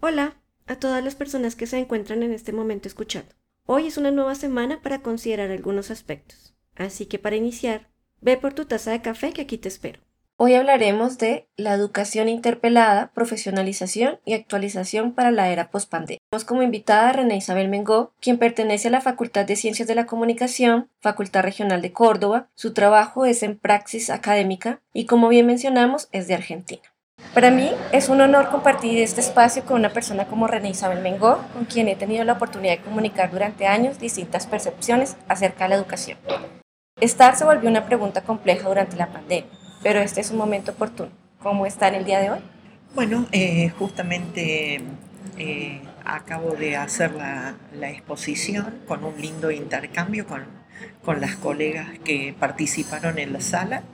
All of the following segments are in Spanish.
Hola a todas las personas que se encuentran en este momento escuchando. Hoy es una nueva semana para considerar algunos aspectos. Así que para iniciar, ve por tu taza de café que aquí te espero. Hoy hablaremos de la educación interpelada, profesionalización y actualización para la era pospandemia. Tenemos como invitada a René Isabel Mengó, quien pertenece a la Facultad de Ciencias de la Comunicación, Facultad Regional de Córdoba. Su trabajo es en praxis académica y, como bien mencionamos, es de Argentina. Para mí es un honor compartir este espacio con una persona como René Isabel Mengó, con quien he tenido la oportunidad de comunicar durante años distintas percepciones acerca de la educación. Estar se volvió una pregunta compleja durante la pandemia, pero este es un momento oportuno. ¿Cómo está en el día de hoy? Bueno, eh, justamente eh, acabo de hacer la, la, exposición con un lindo intercambio con, con las colegas que participaron en la sala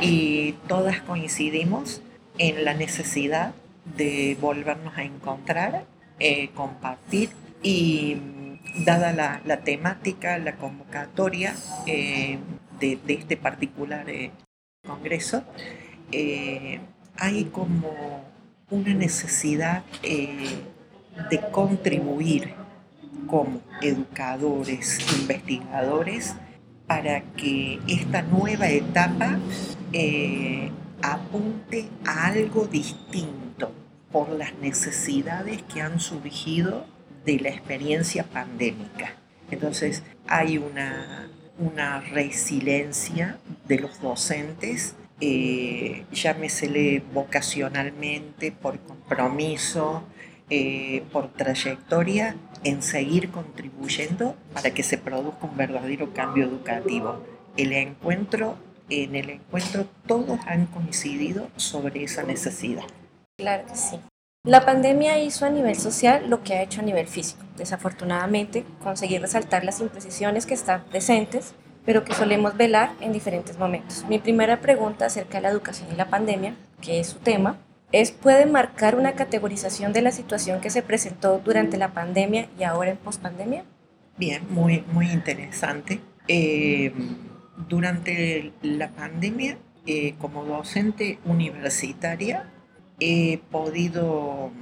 y todas coincidimos en la necesidad de volvernos a encontrar, eh, compartir y mm, dada la, temática, la convocatoria eh, de, este particular eh, congreso, hay como una necesidad de contribuir como educadores, investigadores, para que esta nueva etapa apunte a algo distinto por las necesidades que han surgido de la experiencia pandémica. Entonces hay una, una resiliencia de los docentes, eh, llámesele vocacionalmente, por compromiso, eh, por trayectoria, en seguir contribuyendo para que se produzca un verdadero cambio educativo. El encuentro en el encuentro todos han coincidido sobre esa necesidad. Claro que sí. La pandemia hizo a nivel social lo que ha hecho a nivel físico. Desafortunadamente, conseguir resaltar las imprecisiones que están presentes, pero que solemos velar en diferentes momentos. Mi primera pregunta acerca de la educación y la pandemia, que es su tema, es ¿puede marcar una categorización de la situación que se presentó durante la pandemia y ahora en pospandemia? Bien, muy, muy interesante. Eh, durante la pandemia, eh, como docente universitaria, he podido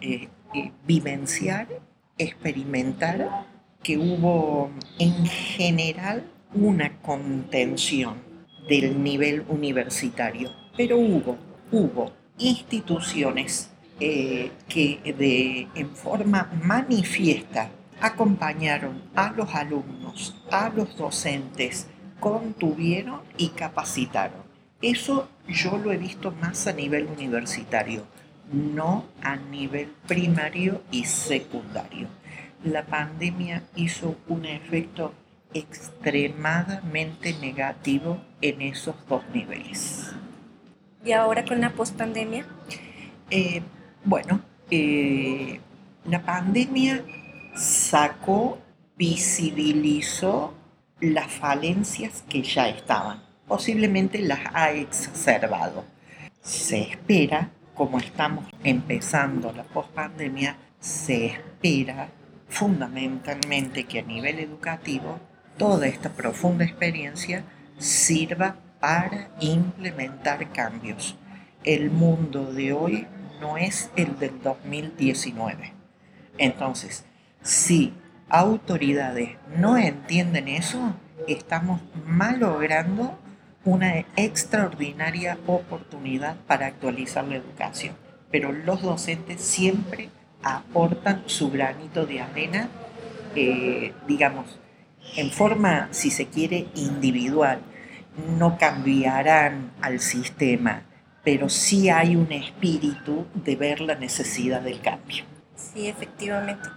eh, eh, vivenciar, experimentar que hubo en general una contención del nivel universitario, pero hubo, hubo instituciones que de, en forma manifiesta acompañaron a los alumnos, a los docentes, contuvieron y capacitaron. Eso yo lo he visto más a nivel universitario, no a nivel primario y secundario. La pandemia hizo un efecto extremadamente negativo en esos dos niveles. ¿Y ahora con la pospandemia? Eh, bueno, eh, la pandemia sacó, visibilizó las falencias que ya estaban. Posiblemente las ha exacerbado. Se espera, como estamos empezando la pospandemia, se espera fundamentalmente que a nivel educativo toda esta profunda experiencia sirva para implementar cambios. El mundo de hoy no es el del 2019. Entonces, si autoridades no entienden eso, estamos malogrando una extraordinaria oportunidad para actualizar la educación. Pero los docentes siempre aportan su granito de arena, eh, digamos, en forma, si se quiere, individual. No cambiarán al sistema, pero sí hay un espíritu de ver la necesidad del cambio. Sí, efectivamente.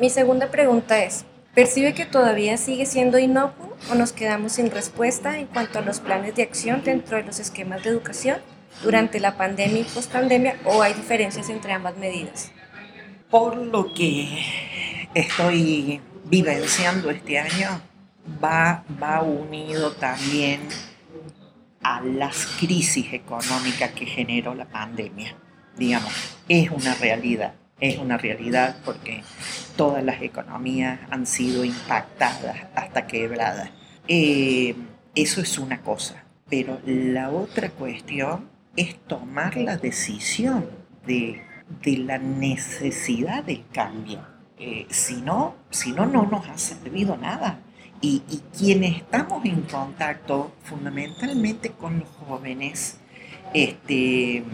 Mi segunda pregunta es, ¿percibe que todavía sigue siendo inocuo o nos quedamos sin respuesta en cuanto a los planes de acción dentro de los esquemas de educación durante la pandemia y pospandemia o hay diferencias entre ambas medidas? Por lo que estoy vivenciando este año, va, va unido también a las crisis económicas que generó la pandemia. Digamos, es una realidad es una realidad porque todas las economías han sido impactadas hasta quebradas. Eh, eso es una cosa, pero la otra cuestión es tomar la decisión de de la necesidad del cambio. Eh, si, no, si no, no nos ha servido nada. Y, y, quienes estamos en contacto fundamentalmente con los jóvenes, este,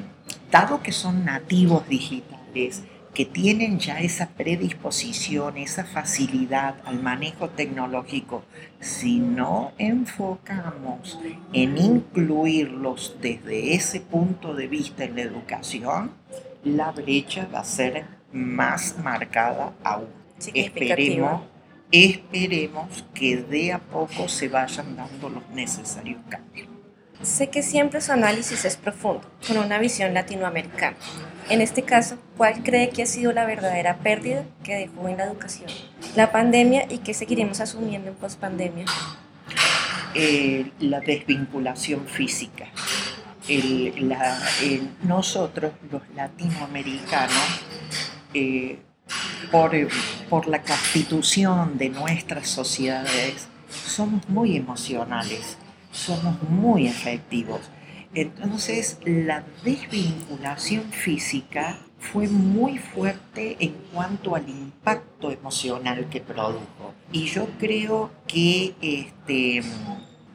dado que son nativos digitales, que tienen ya esa predisposición, esa facilidad al manejo tecnológico, si no enfocamos en incluirlos desde ese punto de vista en la educación, la brecha va a ser más marcada aún. Esperemos, esperemos que de a poco se vayan dando los necesarios cambios. Sé que siempre su análisis es profundo, con una visión latinoamericana. En este caso, ¿cuál cree que ha sido la verdadera pérdida que dejó en la educación? La pandemia y qué seguiremos asumiendo en pospandemia. Eh, la desvinculación física. nosotros, los latinoamericanos, eh, por, por la constitución de nuestras sociedades, somos muy emocionales somos muy efectivos. Entonces, la desvinculación física fue muy fuerte en cuanto al impacto emocional que produjo. Y yo creo que este,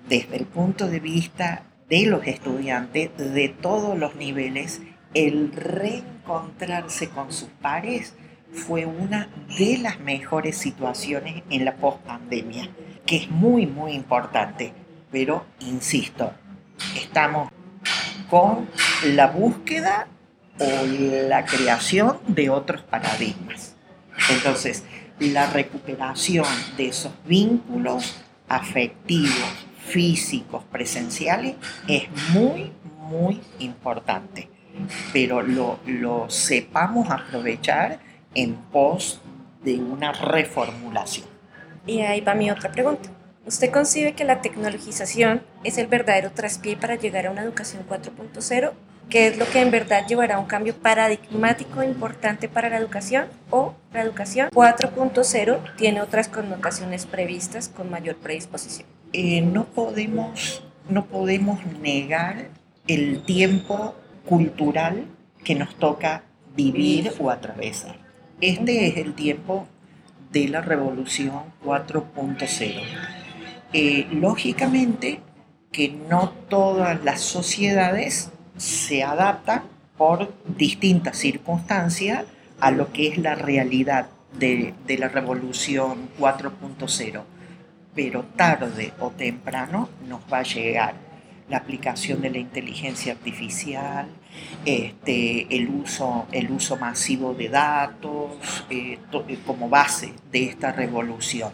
desde el punto de vista de los estudiantes de todos los niveles, el reencontrarse con sus pares fue una de las mejores situaciones en la post-pandemia, que es muy, muy importante pero insisto, estamos con la búsqueda o la creación de otros paradigmas. Entonces, la recuperación de esos vínculos afectivos, físicos, presenciales, es muy, muy importante. Pero lo, lo sepamos aprovechar en pos de una reformulación. Y ahí va mi otra pregunta. ¿Usted concibe que la tecnologización es el verdadero traspié para llegar a una educación 4.0? ¿Qué es lo que en verdad llevará a un cambio paradigmático importante para la educación? ¿O la educación 4.0 tiene otras connotaciones previstas con mayor predisposición? Eh, no, podemos, no podemos negar el tiempo cultural que nos toca vivir o atravesar. Este es el tiempo de la revolución 4.0 eh, lógicamente que no todas las sociedades se adaptan por distintas circunstancias a lo que es la realidad de, la revolución 4.0, pero tarde o temprano nos va a llegar la aplicación de la inteligencia artificial, este, el, uso, el uso masivo de datos eh, eh, como base de esta revolución.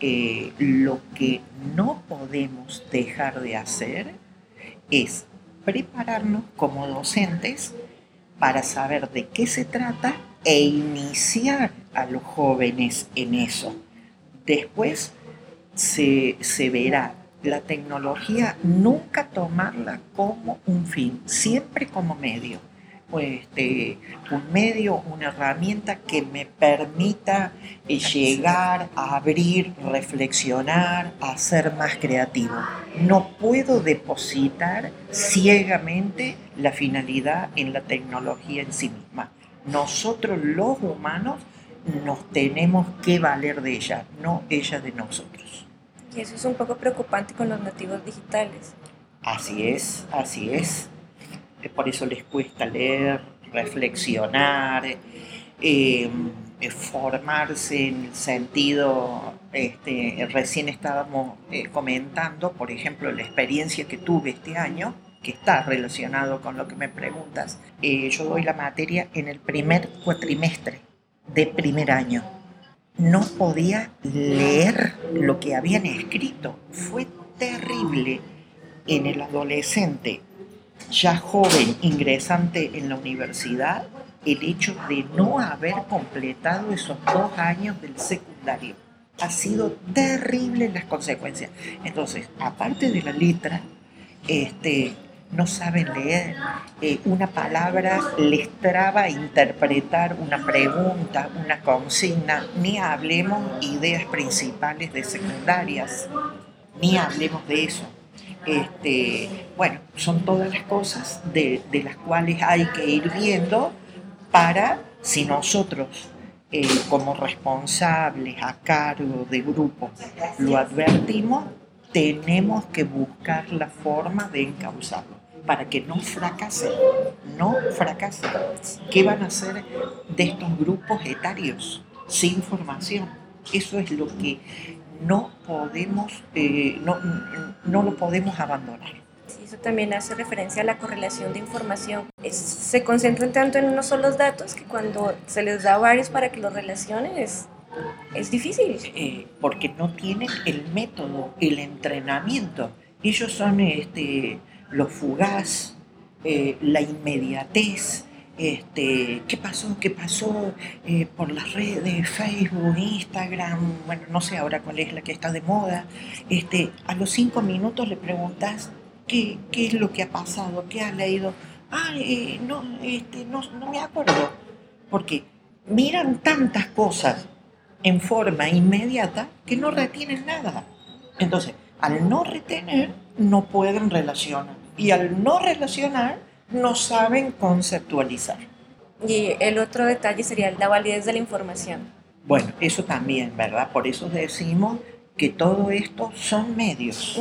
Lo que no podemos dejar de hacer es prepararnos como docentes para saber de qué se trata e iniciar a los jóvenes en eso. Después se, se verá la tecnología nunca tomarla como un fin, siempre como medio este, un medio, una herramienta que me permita eh, llegar a abrir, reflexionar, a ser más creativo. No puedo depositar ciegamente la finalidad en la tecnología en sí misma. Nosotros los humanos nos tenemos que valer de ella, no ella de nosotros. Y eso es un poco preocupante con los nativos digitales. Así es, así es por eso les cuesta leer, reflexionar, eh, formarse en el sentido, este, recién estábamos eh, comentando, por ejemplo, la experiencia que tuve este año, que está relacionado con lo que me preguntas. Eh, yo doy la materia en el primer cuatrimestre de primer año. No podía leer lo que habían escrito. Fue terrible en el adolescente ya joven ingresante en la universidad el hecho de no haber completado esos dos años del secundario. Ha sido terrible las consecuencias. Entonces, aparte de la letra, este, no saben leer. Eh, una palabra les traba interpretar una pregunta, una consigna, ni hablemos ideas principales de secundarias, ni hablemos de eso. Este, bueno, son todas las cosas de, las cuales hay que ir viendo para, si nosotros eh, como responsables a cargo de grupo lo advertimos, tenemos que buscar la forma de encauzarlo para que no fracase, no fracase. ¿Qué van a hacer de estos grupos etarios sin formación? Eso es lo que no podemos, eh, no, no lo podemos abandonar. Sí, eso también hace referencia a la correlación de información. se concentran tanto en unos solos datos que cuando se les da varios para que los relacionen es, es difícil. Eh, porque no tienen el método, el entrenamiento. Ellos son este, los fugaz, eh, la inmediatez, este, qué pasó, qué pasó eh, por las redes, Facebook, Instagram, bueno, no sé ahora cuál es la que está de moda. Este, a los cinco minutos le preguntas qué, qué es lo que ha pasado, qué ha leído. Ah, eh, no, este, no, no me acuerdo. Porque miran tantas cosas en forma inmediata que no retienen nada. Entonces, al no retener, no pueden relacionar. Y al no relacionar, no saben conceptualizar. Y el otro detalle sería la validez de la información. Bueno, eso también, ¿verdad? Por eso decimos que todo esto son medios.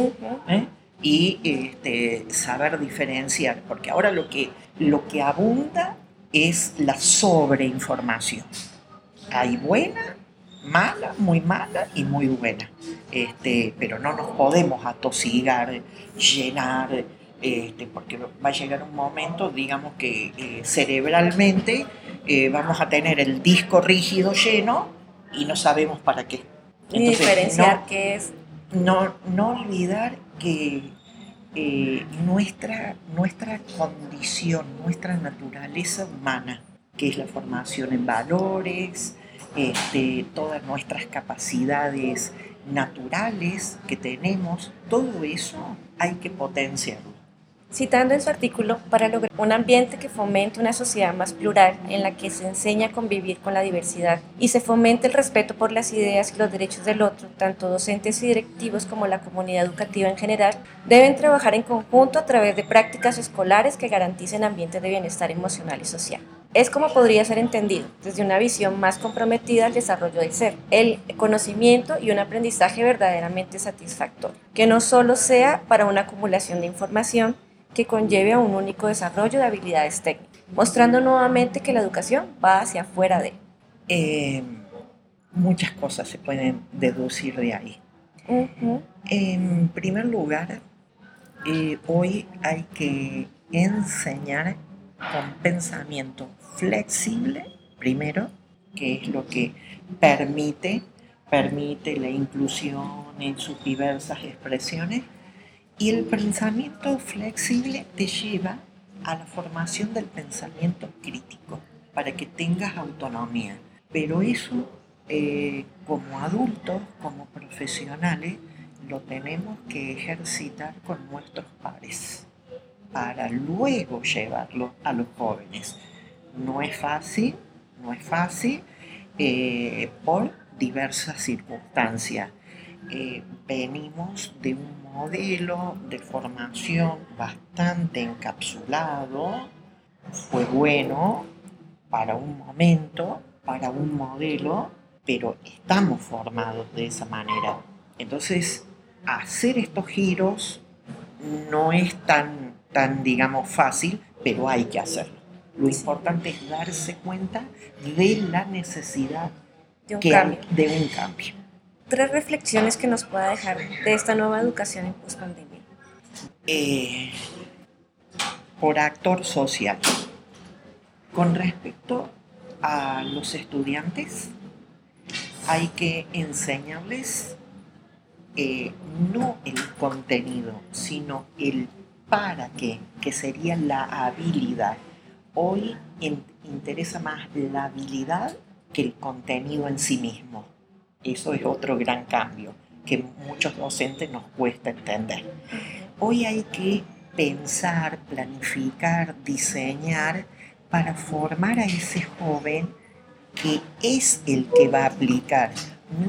¿eh? Y este, saber diferenciar, porque ahora lo que, lo que abunda es la sobreinformación. Hay buena, mala, muy mala y muy buena. Este, pero no nos podemos atosigar, llenar, este, porque va a llegar un momento, digamos que eh, cerebralmente eh, vamos a tener el disco rígido lleno y no sabemos para qué. diferenciar qué es. No, no olvidar que eh, nuestra, nuestra condición, nuestra naturaleza humana, que es la formación en valores, este, todas nuestras capacidades naturales que tenemos, todo eso hay que potenciarlo citando en su artículo para lograr un ambiente que fomente una sociedad más plural en la que se enseña a convivir con la diversidad y se fomente el respeto por las ideas y los derechos del otro, tanto docentes y directivos como la comunidad educativa en general, deben trabajar en conjunto a través de prácticas escolares que garanticen ambientes de bienestar emocional y social. Es como podría ser entendido, desde una visión más comprometida al desarrollo del ser, el conocimiento y un aprendizaje verdaderamente satisfactorio, que no solo sea para una acumulación de información, que conlleve a un único desarrollo de habilidades técnicas, mostrando nuevamente que la educación va hacia afuera de. Eh, muchas cosas se pueden deducir de ahí. En primer lugar, eh, hoy hay que enseñar con pensamiento flexible, primero, que es lo que permite, permite la inclusión en sus diversas expresiones, y el pensamiento flexible te lleva a la formación del pensamiento crítico, para que tengas autonomía. Pero eso, eh, como adultos, como profesionales, lo tenemos que ejercitar con nuestros pares, para luego llevarlo a los jóvenes. No es fácil, no es fácil, eh, por diversas circunstancias. Eh, venimos de un modelo de formación bastante encapsulado, fue bueno para un momento, para un modelo, pero estamos formados de esa manera. Entonces, hacer estos giros no es tan, tan digamos, fácil, pero hay que hacerlo. Lo importante es darse cuenta de la necesidad de un, de un cambio tres reflexiones que nos pueda dejar de esta nueva educación en pospandemia. Eh, por actor social. Con respecto a los estudiantes, hay que enseñarles eh, no el contenido, sino el para qué, que sería la habilidad. Hoy interesa más la habilidad que el contenido en sí mismo. Eso es otro gran cambio que muchos docentes nos cuesta entender. Hoy hay que pensar, planificar, diseñar para formar a ese joven que es el que va a aplicar,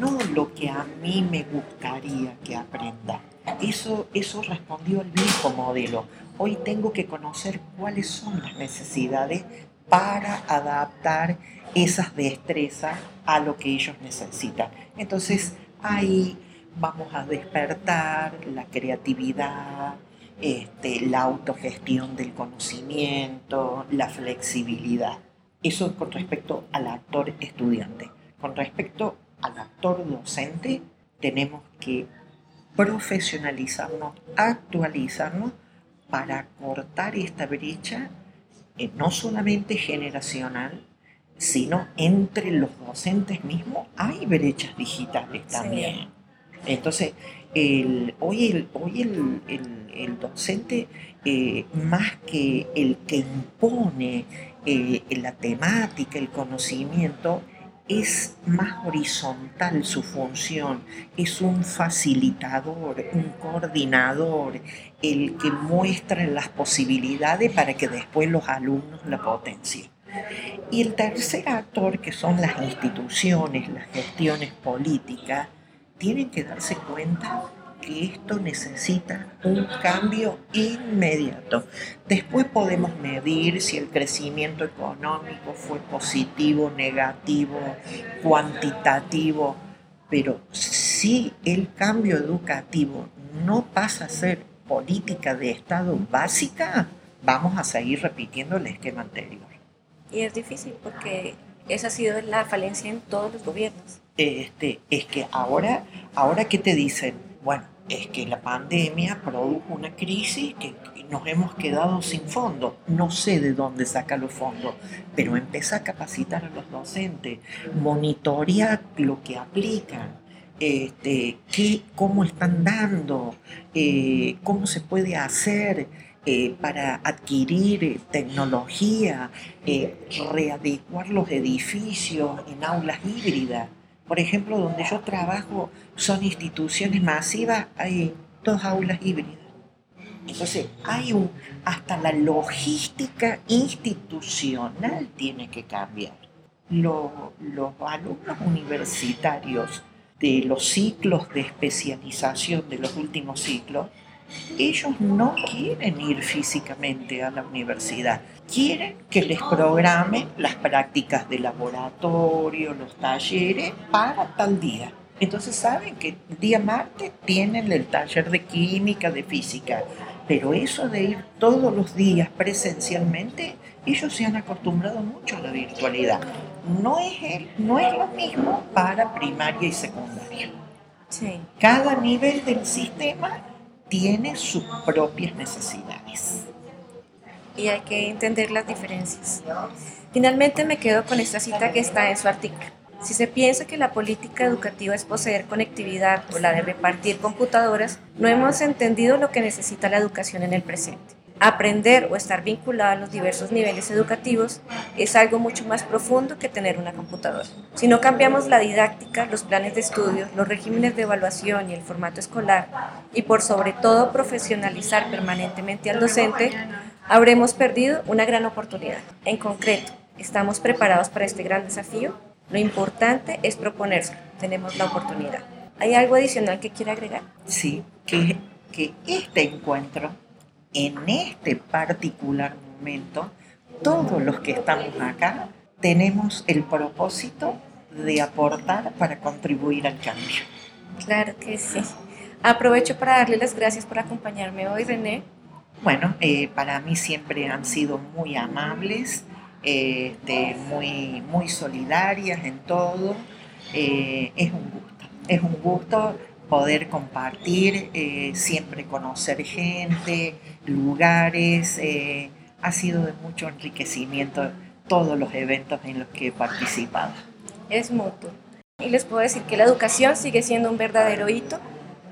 no lo que a mí me gustaría que aprenda. Eso, eso respondió el viejo modelo. Hoy tengo que conocer cuáles son las necesidades para adaptar esas destrezas a lo que ellos necesitan. Entonces ahí vamos a despertar la creatividad, este, la autogestión del conocimiento, la flexibilidad. Eso con respecto al actor estudiante. Con respecto al actor docente, tenemos que profesionalizarnos, actualizarnos para cortar esta brecha, eh, no solamente generacional, sino entre los docentes mismos hay brechas digitales también. Entonces, el, hoy, el, hoy el, docente, eh, más que el que impone eh, la temática, el conocimiento, es más horizontal su función, es un facilitador, un coordinador, el que muestra las posibilidades para que después los alumnos la potencien. Y el tercer actor, que son las instituciones, las gestiones políticas, tienen que darse cuenta que esto necesita un cambio inmediato. Después podemos medir si el crecimiento económico fue positivo, negativo, cuantitativo, pero si el cambio educativo no pasa a ser política de Estado básica, vamos a seguir repitiendo el esquema anterior. Y es difícil porque esa ha sido la falencia en todos los gobiernos. Este, es que ahora, ahora ¿qué te dicen? Bueno, es que la pandemia produjo una crisis que nos hemos quedado sin fondos. No sé de dónde saca los fondos, pero empieza a capacitar a los docentes, monitorea lo que aplican, este, qué, cómo están dando, eh, cómo se puede hacer eh, para adquirir tecnología, eh, readecuar los edificios en aulas híbridas. Por ejemplo, donde yo trabajo son instituciones masivas, hay dos aulas híbridas. Entonces, hay un, hasta la logística institucional tiene que cambiar. los alumnos universitarios de los ciclos de especialización de los últimos ciclos ellos no quieren ir físicamente a la universidad, quieren que les programen las prácticas de laboratorio, los talleres para tal día. Entonces saben que el día martes tienen el taller de química, de física, pero eso de ir todos los días presencialmente, ellos se han acostumbrado mucho a la virtualidad. No es, el, no es lo mismo para primaria y secundaria. Cada nivel del sistema tiene sus propias necesidades. Y hay que entender las diferencias. Finalmente me quedo con esta cita que está en su artículo. Si se piensa que la política educativa es poseer conectividad o la de repartir computadoras, no hemos entendido lo que necesita la educación en el presente. Aprender o estar vinculado a los diversos niveles educativos es algo mucho más profundo que tener una computadora. Si no cambiamos la didáctica, los planes de estudio, los regímenes de evaluación y el formato escolar, y por sobre todo profesionalizar permanentemente al docente, habremos perdido una gran oportunidad. En concreto, ¿estamos preparados para este gran desafío? Lo importante es proponerse. Tenemos la oportunidad. ¿Hay algo adicional que quiera agregar? Sí, que, que este encuentro en este particular momento, todos los que estamos acá tenemos el propósito de aportar para contribuir al cambio. Claro que sí. Aprovecho para darle las gracias por acompañarme hoy, René. Bueno, eh, para mí siempre han sido muy amables, este, muy, muy solidarias en todo. Eh, es un gusto, es un gusto poder compartir, eh, siempre conocer gente, lugares. Eh, ha sido de mucho enriquecimiento todos los eventos en los que he participado. Es mutuo. Y les puedo decir que la educación sigue siendo un verdadero hito,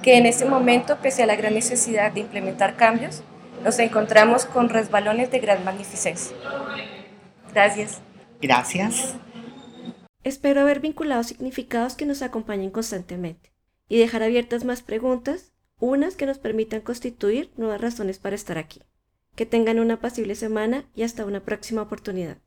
que en este momento, pese a la gran necesidad de implementar cambios, nos encontramos con resbalones de gran magnificencia. Gracias. Gracias. Espero haber vinculado significados que nos acompañen constantemente y dejar abiertas más preguntas, unas que nos permitan constituir nuevas razones para estar aquí. Que tengan una pasible semana y hasta una próxima oportunidad.